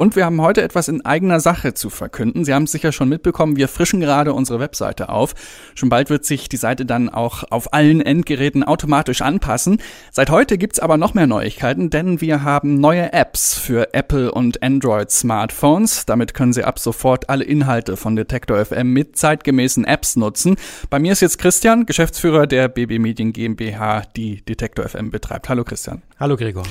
Und wir haben heute etwas in eigener Sache zu verkünden. Sie haben es sicher schon mitbekommen, wir frischen gerade unsere Webseite auf. Schon bald wird sich die Seite dann auch auf allen Endgeräten automatisch anpassen. Seit heute gibt's aber noch mehr Neuigkeiten, denn wir haben neue Apps für Apple und Android Smartphones. Damit können Sie ab sofort alle Inhalte von Detektor FM mit zeitgemäßen Apps nutzen. Bei mir ist jetzt Christian, Geschäftsführer der BB Medien GmbH, die Detektor FM betreibt. Hallo Christian. Hallo Gregor.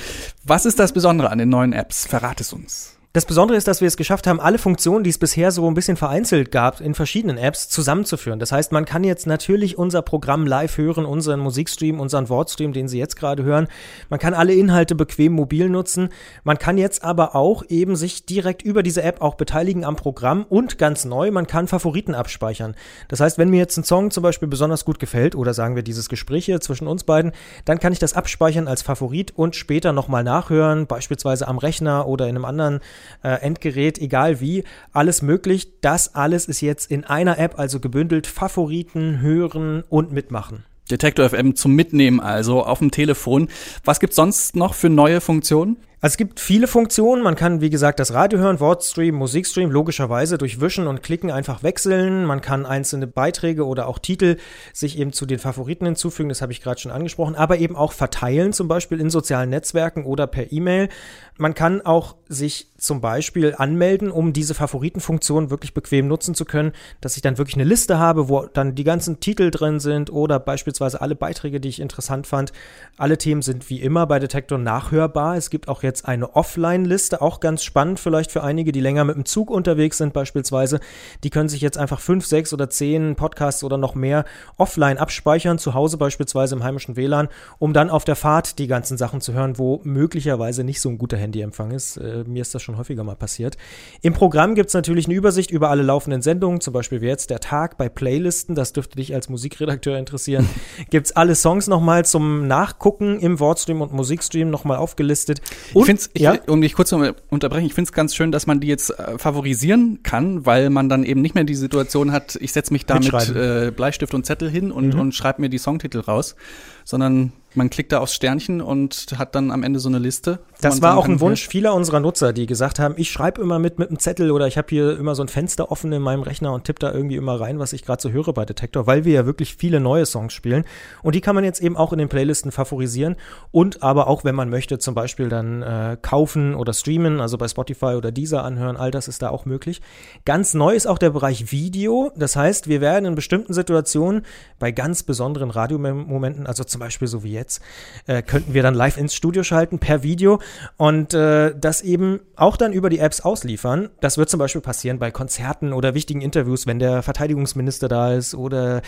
Was ist das Besondere an den neuen Apps? Verrat es uns. Das Besondere ist, dass wir es geschafft haben, alle Funktionen, die es bisher so ein bisschen vereinzelt gab, in verschiedenen Apps zusammenzuführen. Das heißt, man kann jetzt natürlich unser Programm live hören, unseren Musikstream, unseren Wortstream, den Sie jetzt gerade hören. Man kann alle Inhalte bequem mobil nutzen. Man kann jetzt aber auch eben sich direkt über diese App auch beteiligen am Programm und ganz neu, man kann Favoriten abspeichern. Das heißt, wenn mir jetzt ein Song zum Beispiel besonders gut gefällt oder sagen wir dieses Gespräch hier zwischen uns beiden, dann kann ich das abspeichern als Favorit und später nochmal nachhören, beispielsweise am Rechner oder in einem anderen äh, Endgerät, egal wie, alles möglich. Das alles ist jetzt in einer App, also gebündelt Favoriten, Hören und Mitmachen. Detektor FM zum Mitnehmen also auf dem Telefon. Was gibt's sonst noch für neue Funktionen? Also es gibt viele Funktionen. Man kann, wie gesagt, das Radio hören, Wortstream, Musikstream, logischerweise durch Wischen und Klicken einfach wechseln. Man kann einzelne Beiträge oder auch Titel sich eben zu den Favoriten hinzufügen. Das habe ich gerade schon angesprochen. Aber eben auch verteilen, zum Beispiel in sozialen Netzwerken oder per E-Mail. Man kann auch sich zum Beispiel anmelden, um diese Favoritenfunktion wirklich bequem nutzen zu können, dass ich dann wirklich eine Liste habe, wo dann die ganzen Titel drin sind oder beispielsweise alle Beiträge, die ich interessant fand. Alle Themen sind wie immer bei Detektor nachhörbar. Es gibt auch jetzt eine Offline-Liste, auch ganz spannend vielleicht für einige, die länger mit dem Zug unterwegs sind beispielsweise. Die können sich jetzt einfach fünf, sechs oder zehn Podcasts oder noch mehr offline abspeichern, zu Hause beispielsweise im heimischen WLAN, um dann auf der Fahrt die ganzen Sachen zu hören, wo möglicherweise nicht so ein guter Handyempfang ist. Äh, mir ist das schon häufiger mal passiert. Im Programm gibt es natürlich eine Übersicht über alle laufenden Sendungen, zum Beispiel wie jetzt der Tag bei Playlisten, das dürfte dich als Musikredakteur interessieren. gibt es alle Songs nochmal zum Nachgucken im Wortstream und Musikstream nochmal aufgelistet. Und, ich finde es, ja? um dich kurz zu unterbrechen, ich finde es ganz schön, dass man die jetzt äh, favorisieren kann, weil man dann eben nicht mehr die Situation hat, ich setze mich da mit äh, Bleistift und Zettel hin und, mhm. und schreibe mir die Songtitel raus, sondern man klickt da aufs Sternchen und hat dann am Ende so eine Liste. Das war auch ein Wunsch vieler unserer Nutzer, die gesagt haben, ich schreibe immer mit mit einem Zettel oder ich habe hier immer so ein Fenster offen in meinem Rechner und tippe da irgendwie immer rein, was ich gerade so höre bei Detektor, weil wir ja wirklich viele neue Songs spielen. Und die kann man jetzt eben auch in den Playlisten favorisieren und aber auch, wenn man möchte, zum Beispiel dann äh, kaufen oder streamen, also bei Spotify oder Deezer anhören, all das ist da auch möglich. Ganz neu ist auch der Bereich Video. Das heißt, wir werden in bestimmten Situationen bei ganz besonderen Radiomomenten, also zum Beispiel so wie jetzt, äh, könnten wir dann live ins Studio schalten per Video und äh, das eben auch dann über die Apps ausliefern. Das wird zum Beispiel passieren bei Konzerten oder wichtigen Interviews, wenn der Verteidigungsminister da ist oder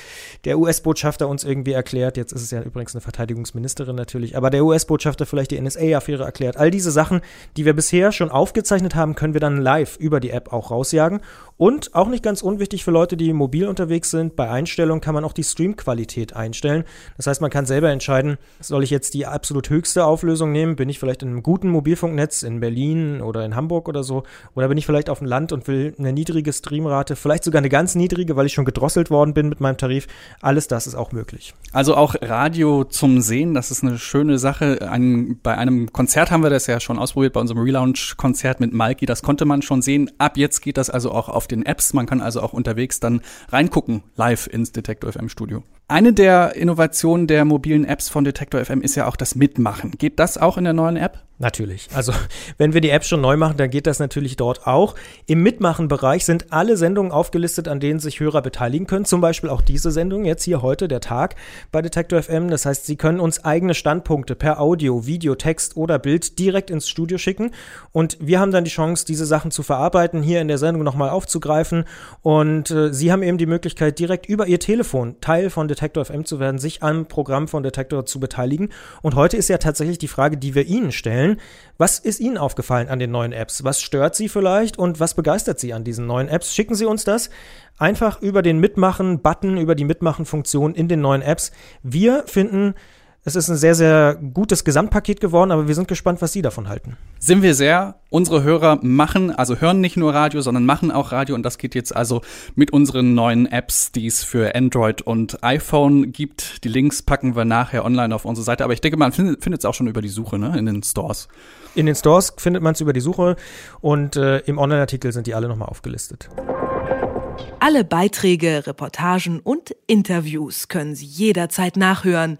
der US-Botschafter uns irgendwie erklärt, jetzt ist es ja übrigens eine Verteidigungsministerin natürlich, aber der US-Botschafter vielleicht die NSA-Affäre erklärt. All diese Sachen, die wir bisher schon aufgezeichnet haben, können wir dann live über die App auch rausjagen. Und auch nicht ganz unwichtig für Leute, die mobil unterwegs sind, bei Einstellungen kann man auch die Streamqualität einstellen. Das heißt, man kann selber entscheiden, soll ich jetzt die absolut höchste Auflösung nehmen? Bin ich vielleicht in einem guten Mobilfunknetz in Berlin oder in Hamburg oder so? Oder bin ich vielleicht auf dem Land und will eine niedrige Streamrate, vielleicht sogar eine ganz niedrige, weil ich schon gedrosselt worden bin mit meinem Tarif? Alles das ist auch möglich. Also auch Radio zum Sehen, das ist eine schöne Sache. Ein, bei einem Konzert haben wir das ja schon ausprobiert, bei unserem Relaunch-Konzert mit Malki. Das konnte man schon sehen. Ab jetzt geht das also auch auf den Apps. Man kann also auch unterwegs dann reingucken, live ins Detektor FM Studio. Eine der Innovationen der mobilen Apps von Detektor FM ist ja auch das Mitmachen. Geht das auch in der neuen App? Natürlich. Also, wenn wir die App schon neu machen, dann geht das natürlich dort auch. Im Mitmachen-Bereich sind alle Sendungen aufgelistet, an denen sich Hörer beteiligen können. Zum Beispiel auch diese Sendung, jetzt hier heute, der Tag bei Detektor FM. Das heißt, Sie können uns eigene Standpunkte per Audio, Video, Text oder Bild direkt ins Studio schicken. Und wir haben dann die Chance, diese Sachen zu verarbeiten, hier in der Sendung nochmal aufzugreifen. Und äh, Sie haben eben die Möglichkeit, direkt über Ihr Telefon Teil von Detektor FM zu werden, sich am Programm von Detektor zu beteiligen. Und heute ist ja tatsächlich die Frage, die wir Ihnen stellen. Was ist Ihnen aufgefallen an den neuen Apps? Was stört Sie vielleicht und was begeistert Sie an diesen neuen Apps? Schicken Sie uns das einfach über den Mitmachen-Button, über die Mitmachen-Funktion in den neuen Apps. Wir finden Es ist ein sehr, sehr gutes Gesamtpaket geworden, aber wir sind gespannt, was Sie davon halten. Sind wir sehr. Unsere Hörer machen, also hören nicht nur Radio, sondern machen auch Radio und das geht jetzt also mit unseren neuen Apps, die es für Android und iPhone gibt. Die Links packen wir nachher online auf unsere Seite, aber ich denke, man findet es auch schon über die Suche, ne, in den Stores. In den Stores findet man es über die Suche und äh, im Online-Artikel sind die alle nochmal aufgelistet. Alle Beiträge, Reportagen und Interviews können Sie jederzeit nachhören